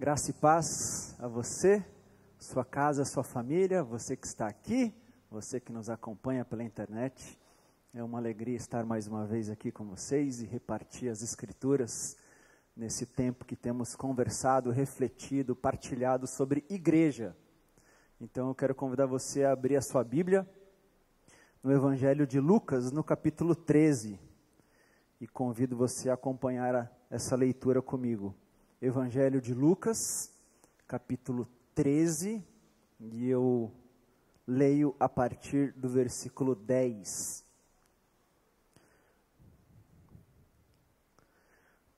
Graça e paz a você, sua casa, sua família, você que está aqui, você que nos acompanha pela internet. É uma alegria estar mais uma vez aqui com vocês e repartir as Escrituras nesse tempo que temos conversado, refletido, partilhado sobre igreja. Então eu quero convidar você a abrir a sua Bíblia no Evangelho de Lucas, no capítulo 13. E convido você a acompanhar essa leitura comigo. Evangelho de Lucas, capítulo 13, e eu leio a partir do versículo 10.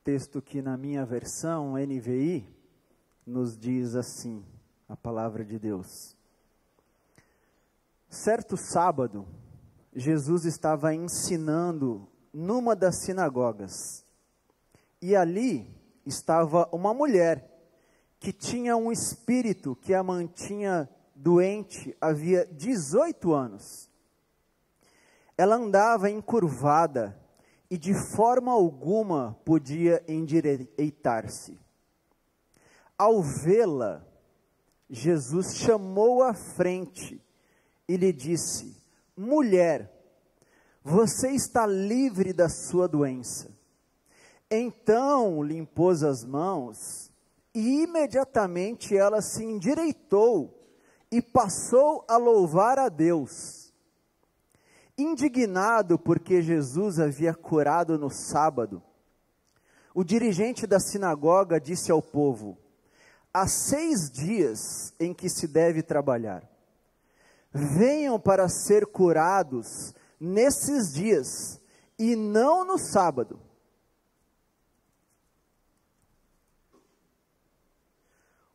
Texto que na minha versão NVI nos diz assim: a palavra de Deus. Certo sábado, Jesus estava ensinando numa das sinagogas. E ali estava uma mulher que tinha um espírito que a mantinha doente havia 18 anos. Ela andava encurvada e de forma alguma podia endireitar-se. Ao vê-la, Jesus chamou à frente e lhe disse: Mulher, você está livre da sua doença. Então lhe impôs as mãos, e imediatamente ela se endireitou e passou a louvar a Deus. Indignado porque Jesus havia curado no sábado, o dirigente da sinagoga disse ao povo: Há seis dias em que se deve trabalhar. Venham para ser curados nesses dias e não no sábado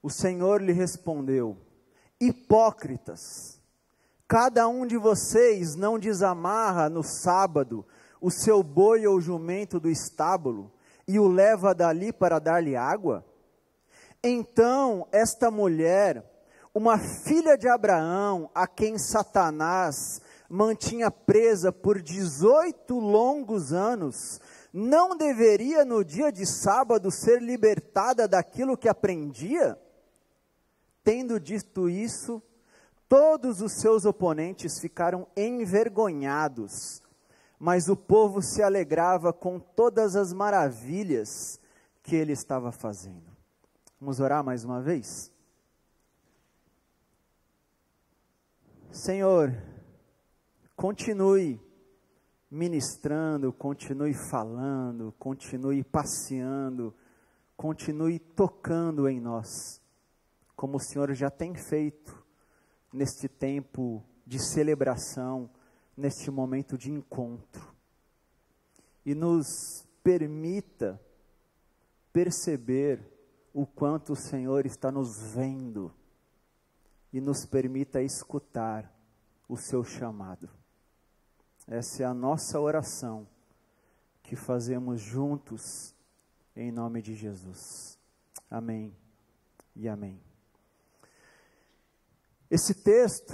O Senhor lhe respondeu: Hipócritas, cada um de vocês não desamarra no sábado o seu boi ou jumento do estábulo e o leva dali para dar-lhe água? Então, esta mulher, uma filha de Abraão, a quem Satanás mantinha presa por 18 longos anos, não deveria no dia de sábado ser libertada daquilo que aprendia? Tendo dito isso, todos os seus oponentes ficaram envergonhados, mas o povo se alegrava com todas as maravilhas que ele estava fazendo. Vamos orar mais uma vez? Senhor, continue ministrando, continue falando, continue passeando, continue tocando em nós como o Senhor já tem feito neste tempo de celebração, neste momento de encontro. E nos permita perceber o quanto o Senhor está nos vendo e nos permita escutar o seu chamado. Essa é a nossa oração que fazemos juntos em nome de Jesus. Amém e amém. Esse texto,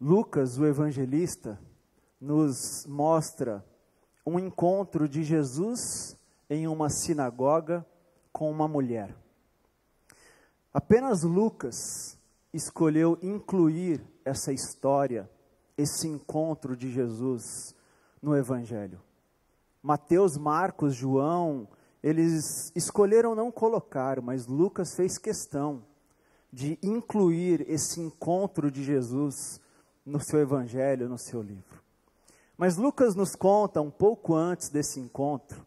Lucas, o evangelista, nos mostra um encontro de Jesus em uma sinagoga com uma mulher. Apenas Lucas escolheu incluir essa história, esse encontro de Jesus no Evangelho. Mateus, Marcos, João, eles escolheram não colocar, mas Lucas fez questão de incluir esse encontro de Jesus no seu evangelho, no seu livro. Mas Lucas nos conta um pouco antes desse encontro,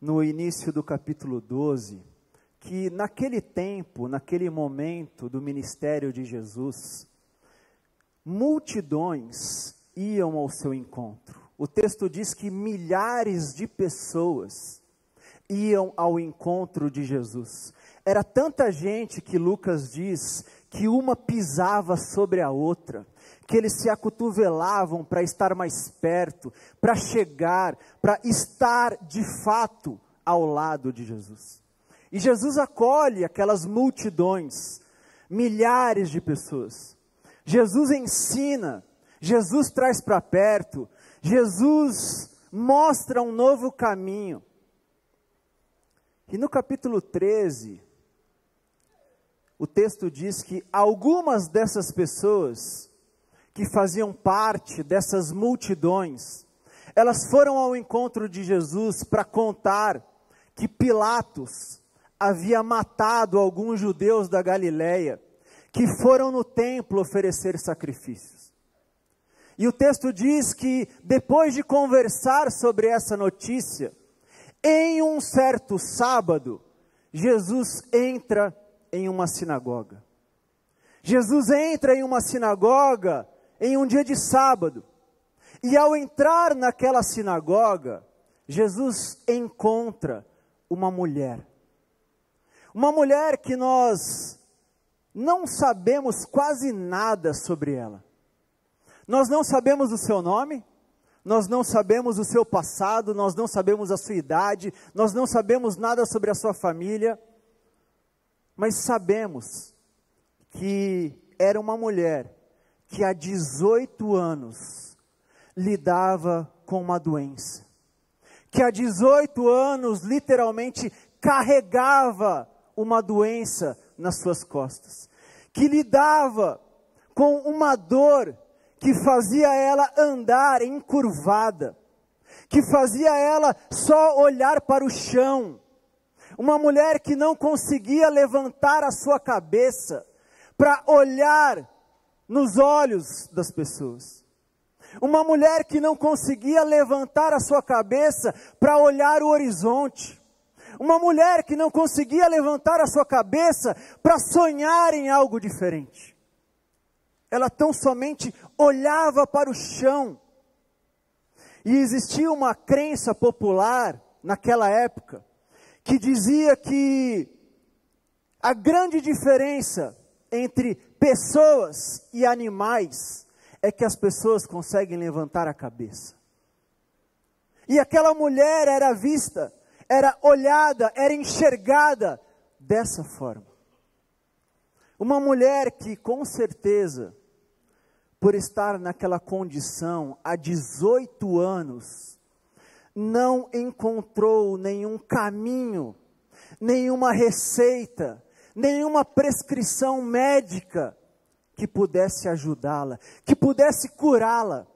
no início do capítulo 12, que naquele tempo, naquele momento do ministério de Jesus, multidões iam ao seu encontro. O texto diz que milhares de pessoas iam ao encontro de Jesus. Era tanta gente que Lucas diz que uma pisava sobre a outra, que eles se acotovelavam para estar mais perto, para chegar, para estar de fato ao lado de Jesus. E Jesus acolhe aquelas multidões, milhares de pessoas. Jesus ensina, Jesus traz para perto, Jesus mostra um novo caminho. E no capítulo 13, o texto diz que algumas dessas pessoas que faziam parte dessas multidões, elas foram ao encontro de Jesus para contar que Pilatos havia matado alguns judeus da Galileia que foram no templo oferecer sacrifícios. E o texto diz que depois de conversar sobre essa notícia, em um certo sábado, Jesus entra em uma sinagoga. Jesus entra em uma sinagoga em um dia de sábado. E ao entrar naquela sinagoga, Jesus encontra uma mulher. Uma mulher que nós não sabemos quase nada sobre ela. Nós não sabemos o seu nome, nós não sabemos o seu passado, nós não sabemos a sua idade, nós não sabemos nada sobre a sua família, mas sabemos que era uma mulher que há 18 anos lidava com uma doença, que há 18 anos literalmente carregava uma doença nas suas costas, que lidava com uma dor que fazia ela andar encurvada, que fazia ela só olhar para o chão, uma mulher que não conseguia levantar a sua cabeça para olhar nos olhos das pessoas. Uma mulher que não conseguia levantar a sua cabeça para olhar o horizonte. Uma mulher que não conseguia levantar a sua cabeça para sonhar em algo diferente. Ela tão somente olhava para o chão. E existia uma crença popular naquela época que dizia que a grande diferença entre pessoas e animais é que as pessoas conseguem levantar a cabeça. E aquela mulher era vista, era olhada, era enxergada dessa forma. Uma mulher que com certeza, por estar naquela condição há 18 anos, não encontrou nenhum caminho, nenhuma receita, nenhuma prescrição médica que pudesse ajudá-la, que pudesse curá-la.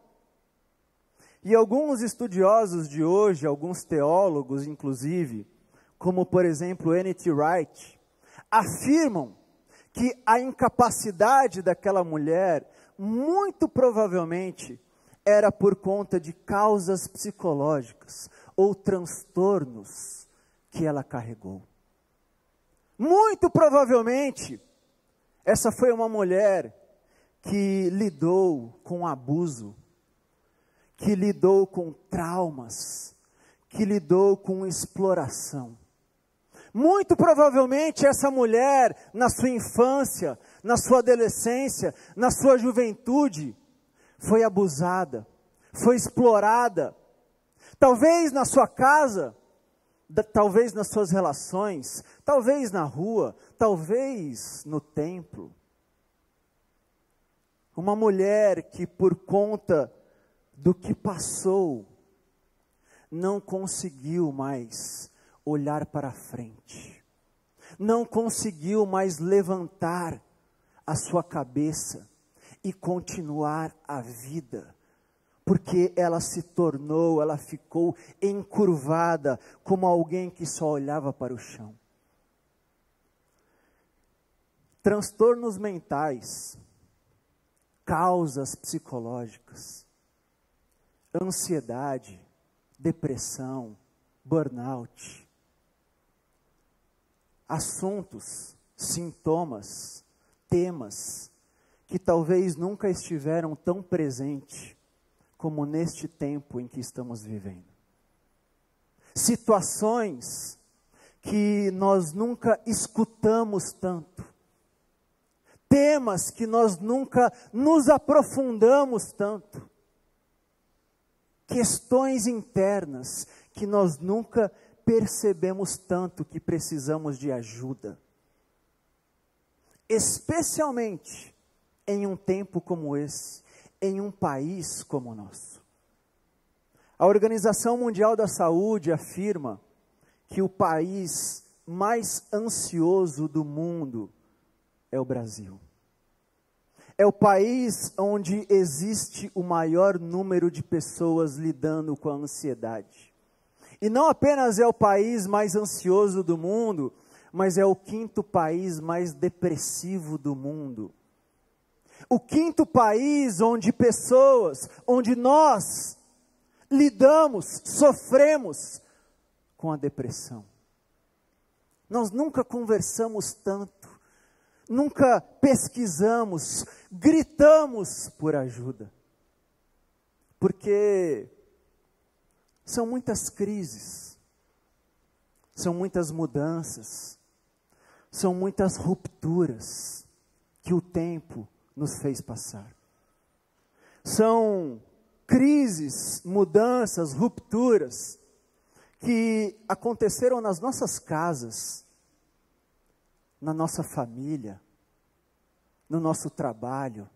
E alguns estudiosos de hoje, alguns teólogos inclusive, como por exemplo N.T. Wright, afirmam que a incapacidade daquela mulher, muito provavelmente, era por conta de causas psicológicas ou transtornos que ela carregou. Muito provavelmente, essa foi uma mulher que lidou com abuso, que lidou com traumas, que lidou com exploração. Muito provavelmente essa mulher, na sua infância, na sua adolescência, na sua juventude, foi abusada, foi explorada. Talvez na sua casa, talvez nas suas relações, talvez na rua, talvez no templo. Uma mulher que, por conta do que passou, não conseguiu mais olhar para frente, não conseguiu mais levantar a sua cabeça e continuar a vida porque ela se tornou, ela ficou encurvada, como alguém que só olhava para o chão. Transtornos mentais, causas psicológicas, ansiedade, depressão, burnout, assuntos, sintomas, temas que talvez nunca estiveram tão presentes como neste tempo em que estamos vivendo. Situações que nós nunca escutamos tanto, temas que nós nunca nos aprofundamos tanto, questões internas que nós nunca percebemos tanto que precisamos de ajuda. Especialmente em um tempo como esse, em um país como o nosso. A Organização Mundial da Saúde afirma que o país mais ansioso do mundo é o Brasil. É o país onde existe o maior número de pessoas lidando com a ansiedade. E não apenas é o país mais ansioso do mundo, mas é o quinto país mais depressivo do mundo. O quinto país onde pessoas, onde nós lidamos, sofremos com a depressão. Nós nunca conversamos tanto, nunca pesquisamos, gritamos por ajuda. Porque são muitas crises, são muitas mudanças, são muitas rupturas que o tempo nos fez passar. São crises, mudanças, rupturas que aconteceram nas nossas casas, na nossa família, no nosso trabalho,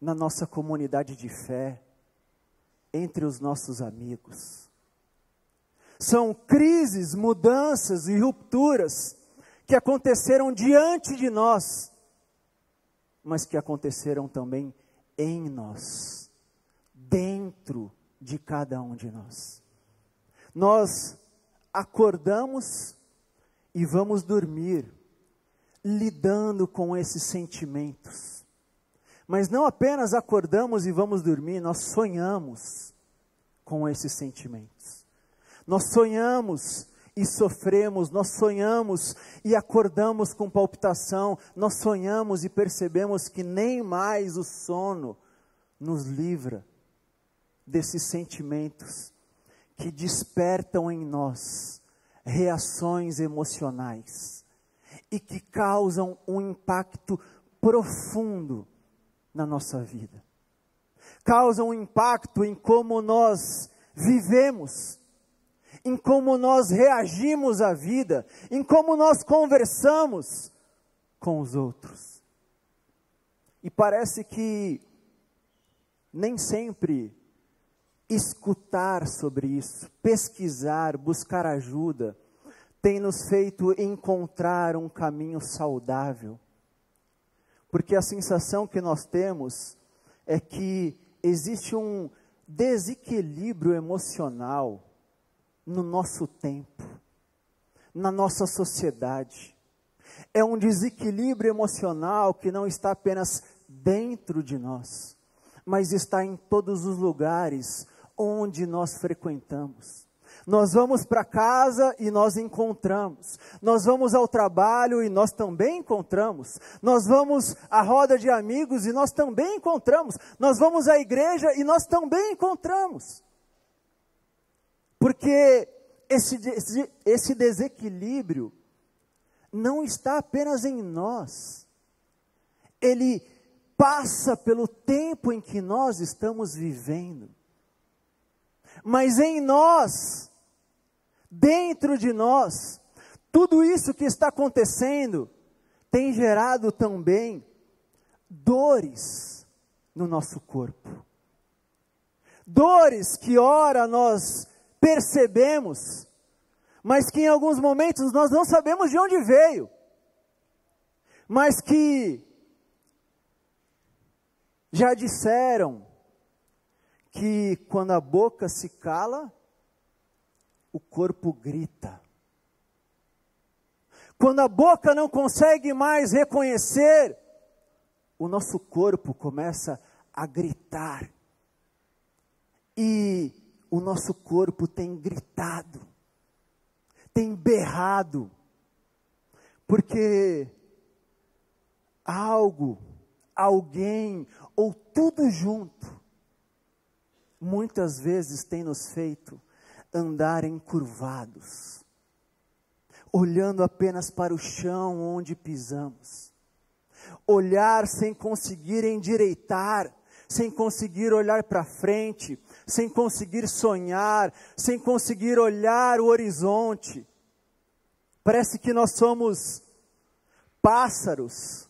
na nossa comunidade de fé, entre os nossos amigos. São crises, mudanças e rupturas que aconteceram diante de nós, mas que aconteceram também em nós, dentro de cada um de nós nós acordamos e vamos dormir lidando com esses sentimentos. Mas não apenas acordamos e vamos dormir, nós sonhamos com esses sentimentos. Nós sonhamos e sofremos, nós sonhamos e acordamos com palpitação, nós sonhamos e percebemos que nem mais o sono nos livra desses sentimentos que despertam em nós reações emocionais e que causam um impacto profundo na nossa vida. Causam um impacto em como nós vivemos, em como nós reagimos à vida, em como nós conversamos com os outros. E parece que nem sempre escutar sobre isso, pesquisar, buscar ajuda, tem nos feito encontrar um caminho saudável. Porque a sensação que nós temos é que existe um desequilíbrio emocional no nosso tempo, na nossa sociedade. É um desequilíbrio emocional que não está apenas dentro de nós, mas está em todos os lugares onde nós frequentamos. Nós vamos para casa e nós encontramos. Nós vamos ao trabalho e nós também encontramos. Nós vamos à roda de amigos e nós também encontramos. Nós vamos à igreja e nós também encontramos. Porque esse, esse, esse desequilíbrio não está apenas em nós. Ele passa pelo tempo em que nós estamos vivendo mas em nós, dentro de nós, tudo isso que está acontecendo tem gerado também dores no nosso corpo. Dores que, ora, nós percebemos, mas que em alguns momentos nós não sabemos de onde veio, mas que já disseram que quando a boca se cala, o corpo grita. Quando a boca não consegue mais reconhecer, o nosso corpo começa a gritar. E o nosso corpo tem gritado, tem berrado, porque algo, alguém ou tudo junto muitas vezes tem nos feito andar encurvados, olhando apenas para o chão onde pisamos, olhar sem conseguir endireitar, sem conseguir olhar para frente, sem conseguir sonhar, sem conseguir olhar o horizonte. Parece que nós somos pássaros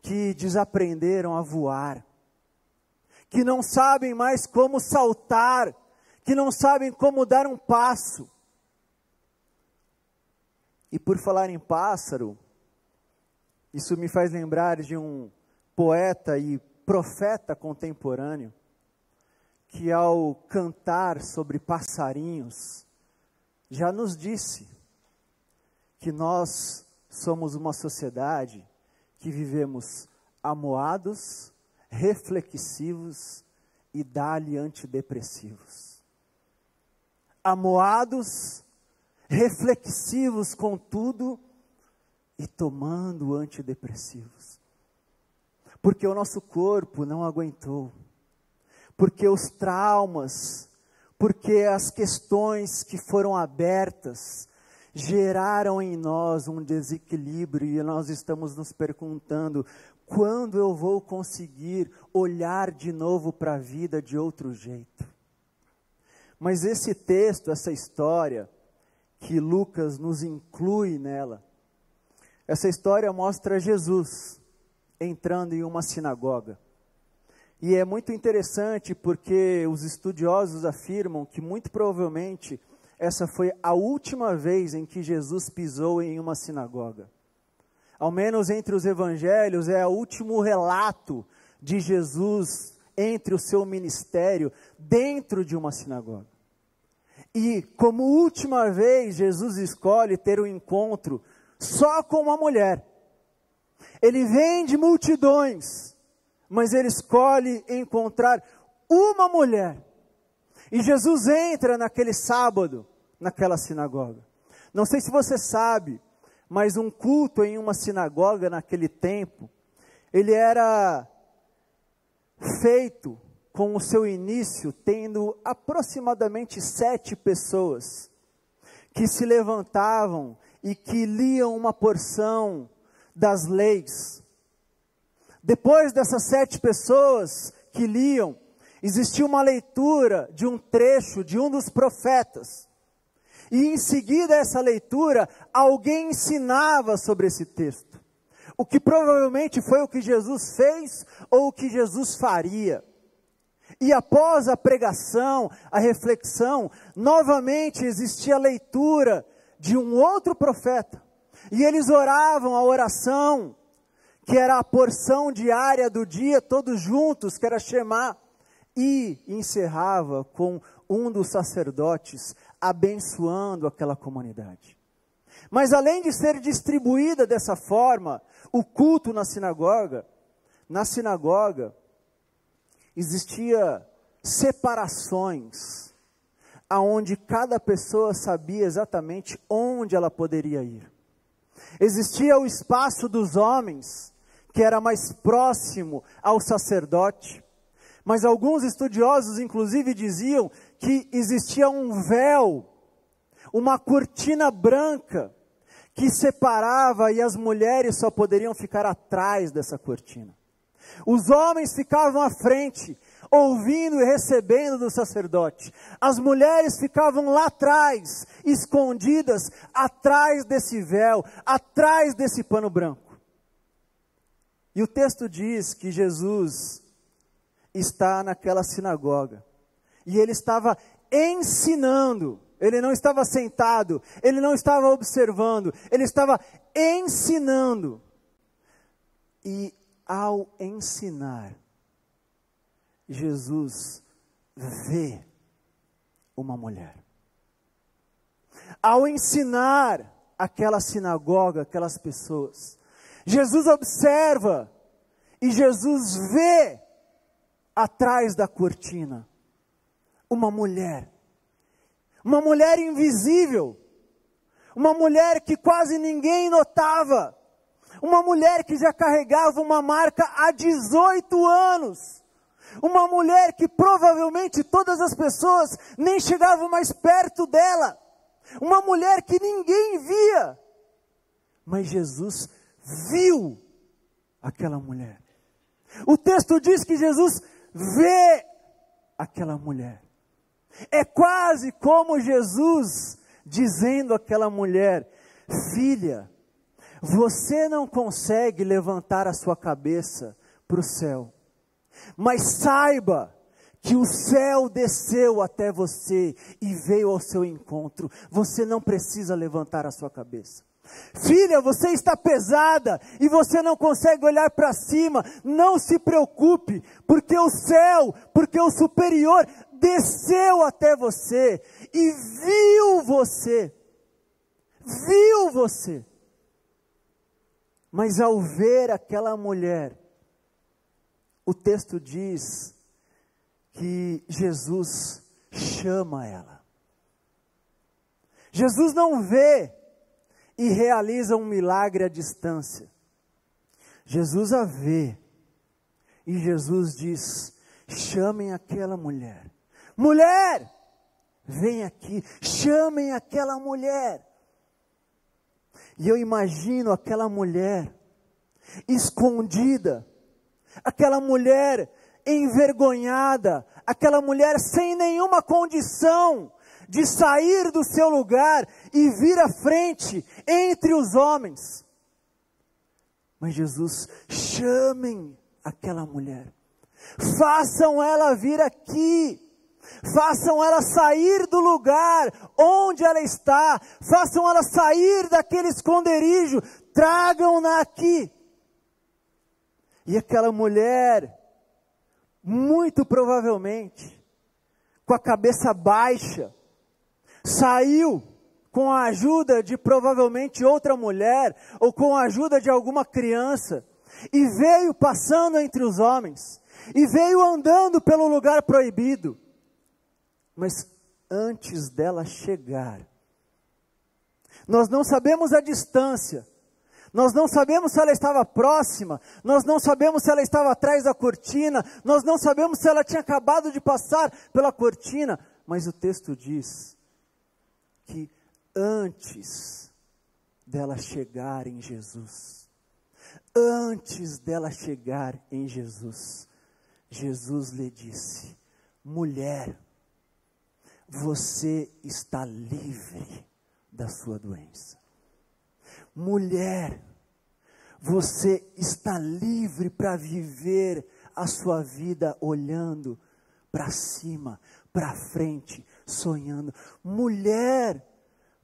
que desaprenderam a voar que não sabem mais como saltar, que não sabem como dar um passo. E por falar em pássaro, Isso me faz lembrar de um poeta e profeta contemporâneo que, ao cantar sobre passarinhos, já nos disse que nós somos uma sociedade que vivemos amoados, reflexivos e dali antidepressivos. Amoados, reflexivos com tudo e tomando antidepressivos. Porque o nosso corpo não aguentou. Porque os traumas, porque as questões que foram abertas geraram em nós um desequilíbrio e nós estamos nos perguntando quando eu vou conseguir olhar de novo para a vida de outro jeito. Mas esse texto, essa história que Lucas nos inclui nela, essa história mostra Jesus entrando em uma sinagoga. E é muito interessante porque os estudiosos afirmam que muito provavelmente essa foi a última vez em que Jesus pisou em uma sinagoga. Ao menos entre os evangelhos, é o último relato de Jesus entre o seu ministério dentro de uma sinagoga. E como última vez, Jesus escolhe ter um encontro só com uma mulher. Ele vem de multidões, mas ele escolhe encontrar uma mulher. E Jesus entra naquele sábado, naquela sinagoga. Não sei se você sabe, mas um culto em uma sinagoga naquele tempo, ele era feito com o seu início tendo aproximadamente sete pessoas que se levantavam e que liam uma porção das leis. Depois dessas sete pessoas que liam, existia uma leitura de um trecho de um dos profetas. E em seguida essa leitura, alguém ensinava sobre esse texto. O que provavelmente foi o que Jesus fez ou o que Jesus faria. E após a pregação, a reflexão, novamente existia a leitura de um outro profeta. E eles oravam a oração, que era a porção diária do dia, todos juntos, que era Shema, e encerrava com um dos sacerdotes abençoando aquela comunidade. Mas além de ser distribuída dessa forma, o culto na sinagoga, na sinagoga existia separações aonde cada pessoa sabia exatamente onde ela poderia ir. Existia o espaço dos homens, que era mais próximo ao sacerdote, mas alguns estudiosos, inclusive, diziam que existia um véu, uma cortina branca, que separava e as mulheres só poderiam ficar atrás dessa cortina. Os homens ficavam à frente ouvindo e recebendo do sacerdote. As mulheres ficavam lá atrás, escondidas atrás desse véu, atrás desse pano branco. E o texto diz que Jesus está naquela sinagoga e ele estava ensinando. Ele não estava sentado, ele não estava observando, ele estava ensinando. E ao ensinar, Jesus vê uma mulher. Ao ensinar aquela sinagoga, aquelas pessoas, Jesus observa e Jesus vê atrás da cortina uma mulher. Uma mulher invisível. Uma mulher que quase ninguém notava. Uma mulher que já carregava uma marca há 18 anos uma mulher que provavelmente todas as pessoas nem chegavam mais perto dela. Uma mulher que ninguém via. Mas Jesus viu aquela mulher. O texto diz que Jesus vê aquela mulher. É quase como Jesus dizendo àquela mulher: Filha, você não consegue levantar a sua cabeça para o céu mas saiba que o céu desceu até você e veio ao seu encontro. Você não precisa levantar a sua cabeça. Filha, você está pesada e você não consegue olhar para cima. Não se preocupe, porque o céu, porque o superior desceu até você e viu você. Viu você. Mas ao ver aquela mulher, o texto diz que Jesus chama ela. Jesus não vê e realiza um milagre à distância. Jesus a vê e Jesus diz: chamem aquela mulher. Mulher, vem aqui, chamem aquela mulher. E eu imagino aquela mulher escondida, aquela mulher envergonhada, aquela mulher sem nenhuma condição de sair do seu lugar e vir à frente entre os homens. Mas Jesus, chamem aquela mulher, façam ela vir aqui, façam ela sair do lugar onde ela está, façam ela sair daquele esconderijo, tragam-na aqui. E aquela mulher, muito provavelmente, com a cabeça baixa, saiu com a ajuda de provavelmente outra mulher ou com a ajuda de alguma criança e veio passando entre os homens e veio andando pelo lugar proibido. Mas antes dela chegar, nós não sabemos a distância, nós não sabemos se ela estava próxima, nós não sabemos se ela estava atrás da cortina, nós não sabemos se ela tinha acabado de passar pela cortina, mas o texto diz que antes dela chegar em Jesus, antes dela chegar em Jesus, Jesus lhe disse: mulher, você está livre da sua doença. Mulher, você está livre para viver a sua vida olhando para cima, para frente, sonhando. Mulher,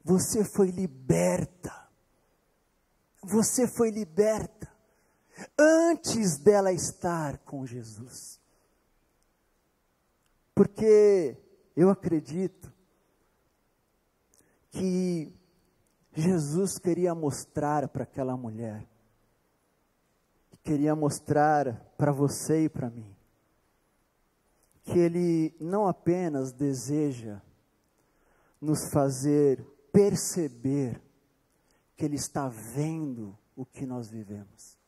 você foi liberta. Você foi liberta antes dela estar com Jesus. Porque eu acredito que Jesus queria mostrar para aquela mulher, queria mostrar para você e para mim, que Ele não apenas deseja nos fazer perceber que Ele está vendo o que nós vivemos.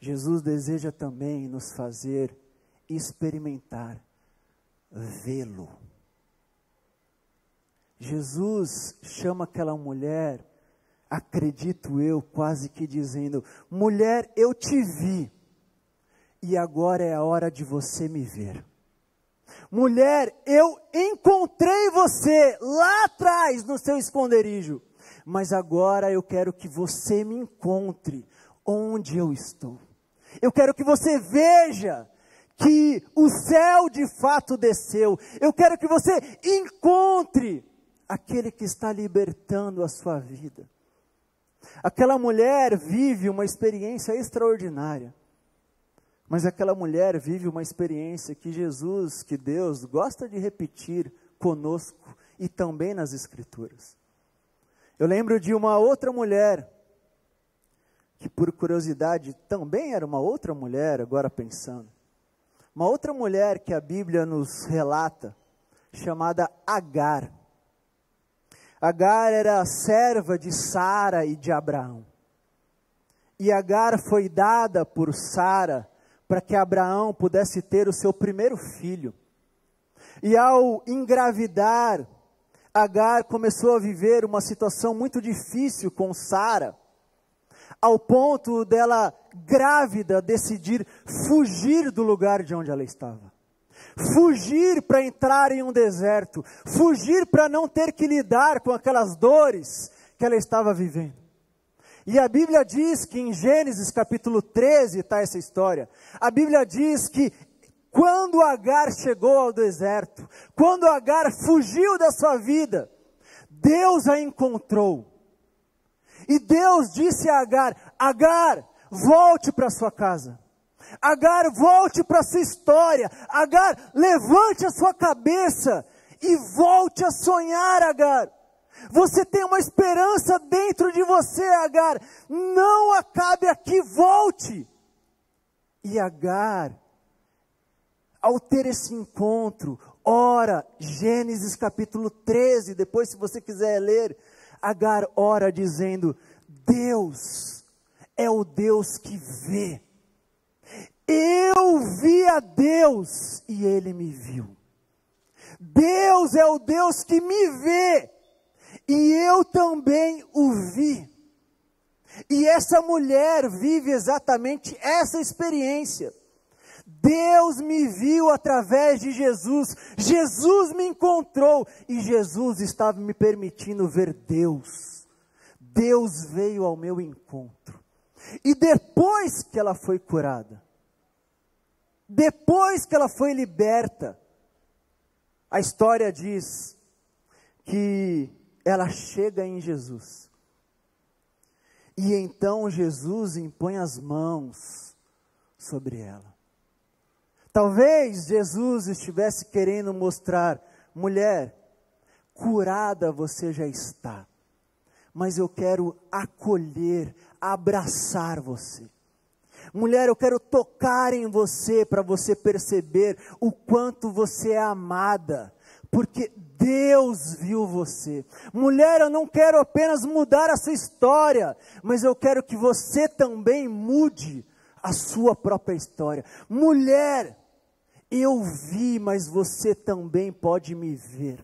Jesus deseja também nos fazer experimentar, vê-lo. Jesus chama aquela mulher, acredito eu, quase que dizendo: mulher, eu te vi, e agora é a hora de você me ver. Mulher, eu encontrei você lá atrás no seu esconderijo, mas agora eu quero que você me encontre onde eu estou. Eu quero que você veja que o céu de fato desceu. Eu quero que você encontre aquele que está libertando a sua vida. Aquela mulher vive uma experiência extraordinária. Mas aquela mulher vive uma experiência que Jesus, que Deus gosta de repetir conosco e também nas Escrituras. Eu lembro de uma outra mulher, que por curiosidade também era uma outra mulher, agora pensando. Uma outra mulher que a Bíblia nos relata, chamada Agar. Agar era serva de Sara e de Abraão. E Agar foi dada por Sara para que Abraão pudesse ter o seu primeiro filho. E ao engravidar, Agar começou a viver uma situação muito difícil com Sara, ao ponto dela, grávida, decidir fugir do lugar de onde ela estava. Fugir para entrar em um deserto, fugir para não ter que lidar com aquelas dores que ela estava vivendo. E a Bíblia diz que em Gênesis capítulo 13 está essa história. A Bíblia diz que quando Agar chegou ao deserto, quando Agar fugiu da sua vida, Deus a encontrou. E Deus disse a Agar: Agar, volte para sua casa. Agar, volte para sua história. Agar, levante a sua cabeça e volte a sonhar, Agar. Você tem uma esperança dentro de você, Agar. Não acabe aqui, volte. E Agar, ao ter esse encontro, ora, Gênesis capítulo 13, depois se você quiser ler, Agar ora dizendo: Deus é o Deus que vê. Eu vi a Deus e ele me viu. Deus é o Deus que me vê e eu também o vi. E essa mulher vive exatamente essa experiência. Deus me viu através de Jesus, Jesus me encontrou e Jesus estava me permitindo ver Deus. Deus veio ao meu encontro. E depois que ela foi curada, depois que ela foi liberta, a história diz que ela chega em Jesus. E então Jesus impõe as mãos sobre ela. Talvez Jesus estivesse querendo mostrar, mulher, curada você já está, mas eu quero acolher, abraçar você. Mulher, eu quero tocar em você para você perceber o quanto você é amada, porque Deus viu você. Mulher, eu não quero apenas mudar a sua história, mas eu quero que você também mude a sua própria história. Mulher, eu vi, mas você também pode me ver.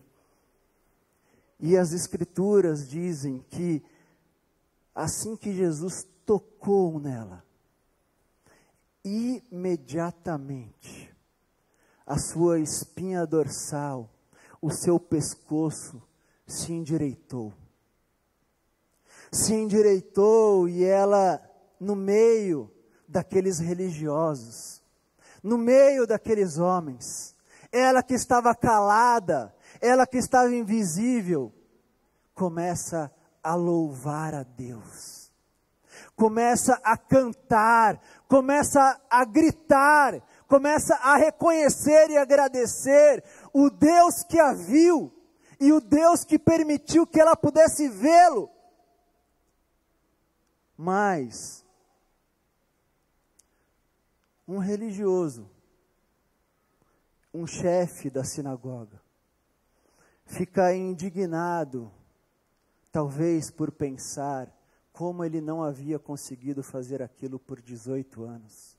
E as Escrituras dizem que assim que Jesus tocou nela, imediatamente a sua espinha dorsal, o seu pescoço se endireitou. Se endireitou e ela, no meio daqueles religiosos, no meio daqueles homens, ela que estava calada, ela que estava invisível, começa a louvar a Deus, começa a cantar, começa a gritar, começa a reconhecer e agradecer o Deus que a viu e o Deus que permitiu que ela pudesse vê-lo. Mas um religioso, um chefe da sinagoga, fica indignado, talvez por pensar como ele não havia conseguido fazer aquilo por 18 anos.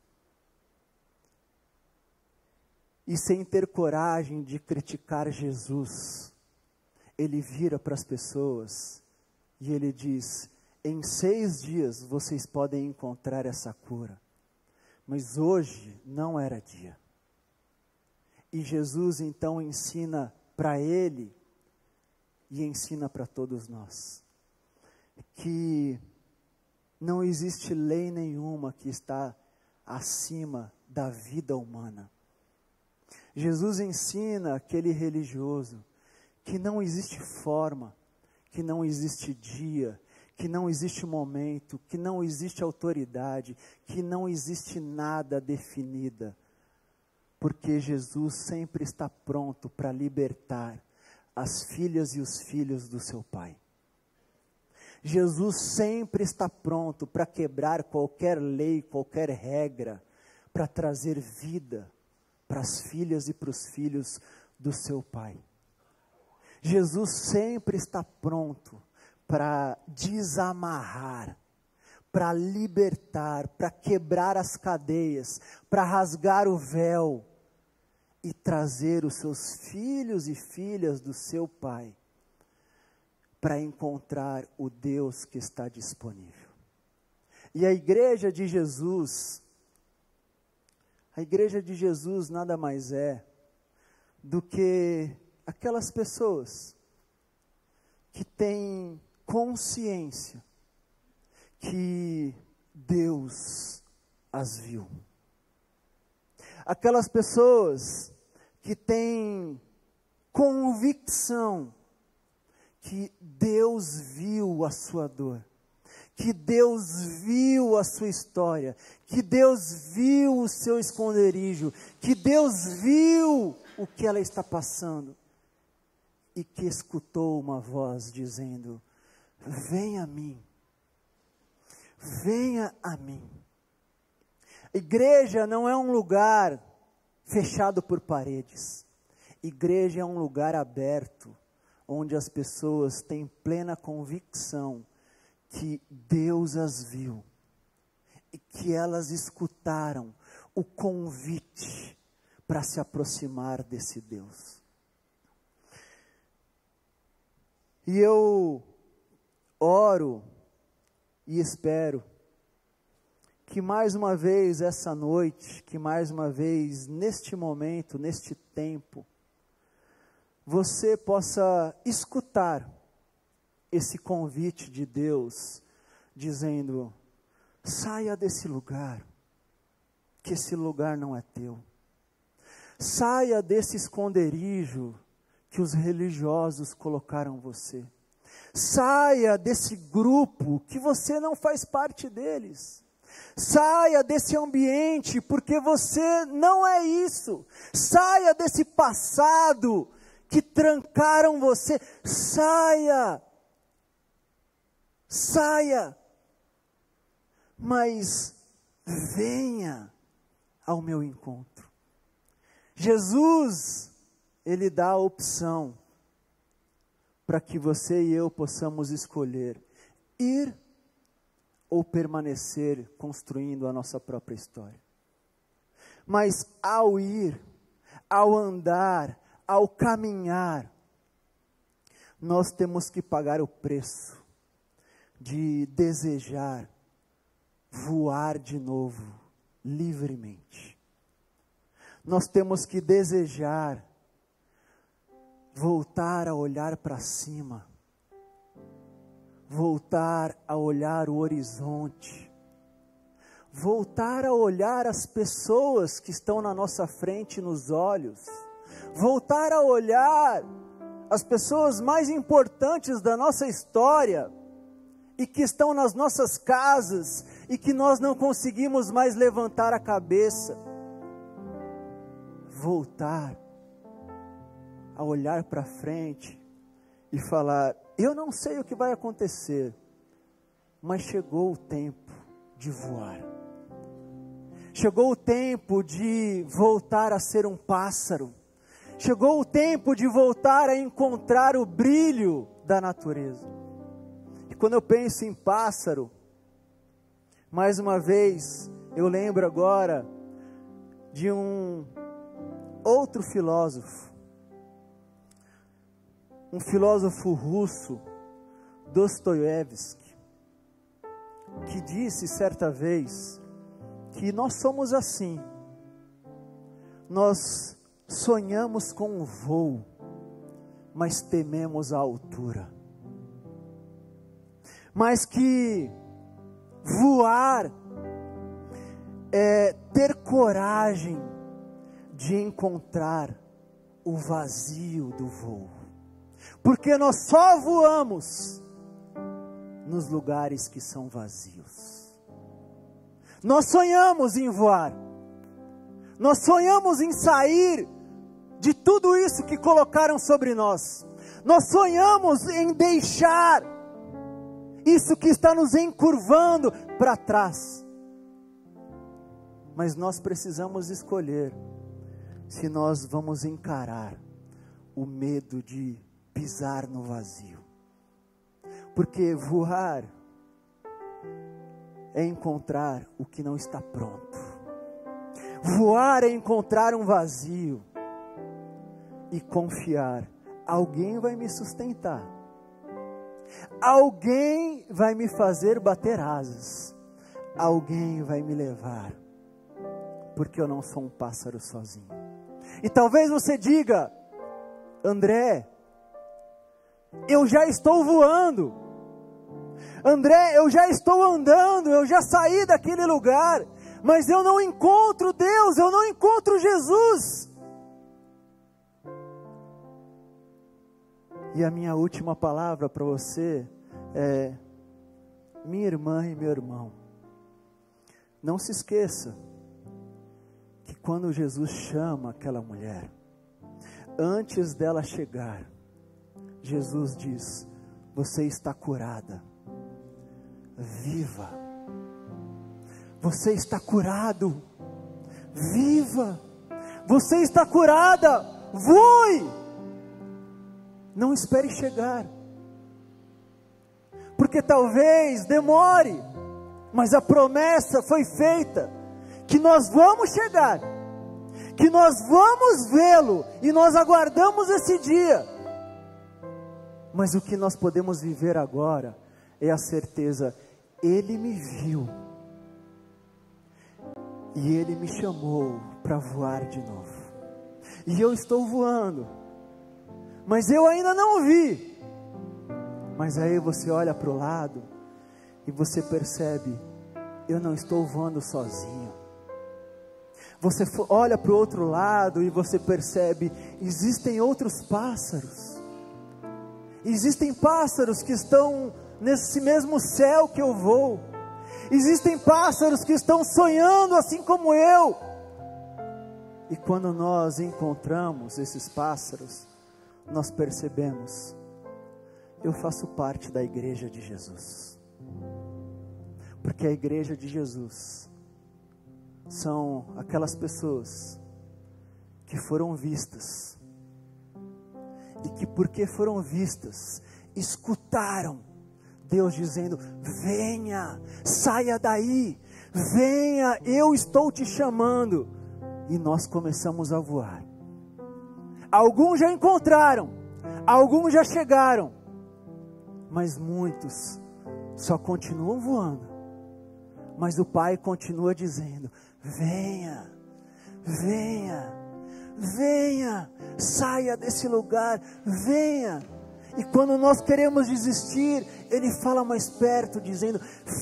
E sem ter coragem de criticar Jesus, ele vira para as pessoas e ele diz: em seis dias vocês podem encontrar essa cura, mas hoje não era dia. E Jesus então ensina para ele e ensina para todos nós que não existe lei nenhuma que está acima da vida humana. Jesus ensina aquele religioso que não existe forma, que não existe dia, que não existe momento, que não existe autoridade, que não existe nada definida, porque Jesus sempre está pronto para libertar as filhas e os filhos do seu Pai. Jesus sempre está pronto para quebrar qualquer lei, qualquer regra, para trazer vida para as filhas e para os filhos do seu Pai. Jesus sempre está pronto para desamarrar, para libertar, para quebrar as cadeias, para rasgar o véu e trazer os seus filhos e filhas do seu Pai para encontrar o Deus que está disponível. E a igreja de Jesus, a igreja de Jesus nada mais é do que aquelas pessoas que têm consciência que Deus as viu. Aquelas pessoas que têm convicção que Deus viu a sua dor, que Deus viu a sua história, que Deus viu o seu esconderijo, que Deus viu o que ela está passando e que escutou uma voz dizendo: Venha a mim, venha a mim. Igreja não é um lugar fechado por paredes. Igreja é um lugar aberto, onde as pessoas têm plena convicção que Deus as viu e que elas escutaram o convite para se aproximar desse Deus. E eu oro e espero que mais uma vez essa noite, que mais uma vez neste momento, neste tempo, você possa escutar esse convite de Deus, dizendo: saia desse lugar, que esse lugar não é teu. Saia desse esconderijo que os religiosos colocaram você. Saia desse grupo que você não faz parte deles. Saia desse ambiente, porque você não é isso. Saia desse passado que trancaram você. Saia. Saia. Mas venha ao meu encontro. Jesus, ele dá a opção para que você e eu possamos escolher ir ou permanecer construindo a nossa própria história. Mas ao ir, ao andar, ao caminhar, nós temos que pagar o preço de desejar voar de novo, livremente. Nós temos que desejar voltar a olhar para cima, voltar a olhar o horizonte, voltar a olhar as pessoas que estão na nossa frente nos olhos, voltar a olhar as pessoas mais importantes da nossa história e que estão nas nossas casas e que nós não conseguimos mais levantar a cabeça. Voltar a olhar para frente e falar: Eu não sei o que vai acontecer, mas chegou o tempo de voar. Chegou o tempo de voltar a ser um pássaro. Chegou o tempo de voltar a encontrar o brilho da natureza. Quando eu penso em pássaro, mais uma vez, eu lembro agora de um outro filósofo um filósofo russo, Dostoiévski, que disse certa vez que nós somos assim. Nós sonhamos com o voo, mas tememos a altura. Mas que voar é ter coragem de encontrar o vazio do voo. Porque nós só voamos nos lugares que são vazios. Nós sonhamos em voar, nós sonhamos em sair de tudo isso que colocaram sobre nós, nós sonhamos em deixar isso que está nos encurvando para trás. Mas nós precisamos escolher se nós vamos encarar o medo de pisar no vazio. Porque voar é encontrar o que não está pronto. Voar é encontrar um vazio e confiar. Alguém vai me sustentar. Alguém vai me fazer bater asas. Alguém vai me levar. Porque eu não sou um pássaro sozinho. E talvez você diga, André, eu já estou voando. André, eu já estou andando, eu já saí daquele lugar, mas eu não encontro Deus, eu não encontro Jesus. E a minha última palavra para você é: minha irmã e meu irmão, não se esqueça que quando Jesus chama aquela mulher, antes dela chegar, Jesus diz: Você está curada, viva. Você está curado, viva. Você está curada, voe. Não espere chegar, porque talvez demore, mas a promessa foi feita que nós vamos chegar, que nós vamos vê-lo e nós aguardamos esse dia. Mas o que nós podemos viver agora é a certeza: Ele me viu e Ele me chamou para voar de novo, e eu estou voando, mas eu ainda não vi. Mas aí você olha para o lado e você percebe: eu não estou voando sozinho. Você olha para o outro lado e você percebe: existem outros pássaros. Existem pássaros que estão nesse mesmo céu que eu vou. Existem pássaros que estão sonhando assim como eu. E quando nós encontramos esses pássaros, nós percebemos: eu faço parte da igreja de Jesus. Porque a igreja de Jesus são aquelas pessoas que foram vistas e que, porque foram vistas, escutaram Deus dizendo: venha, saia daí, venha, eu estou te chamando. E nós começamos a voar. Alguns já encontraram, alguns já chegaram, mas muitos só continuam voando. Mas o Pai continua dizendo: venha, venha, venha, saia desse lugar, venha. E quando nós queremos desistir, Ele fala mais perto, dizendo: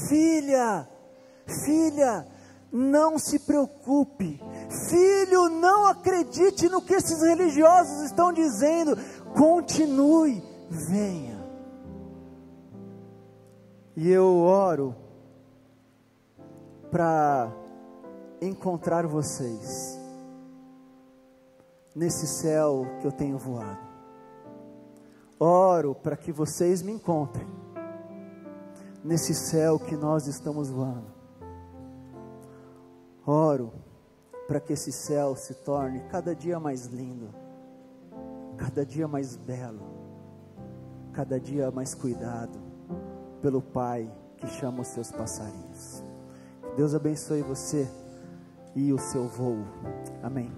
Filha, filha, não se preocupe, filho, não acredite no que esses religiosos estão dizendo, continue, venha. E eu oro para encontrar vocês nesse céu que eu tenho voado. Oro para que vocês me encontrem nesse céu que nós estamos voando. Oro para que esse céu se torne cada dia mais lindo, cada dia mais belo, cada dia mais cuidado pelo Pai que chama os seus passarinhos. Deus abençoe você e o seu voo. Amém.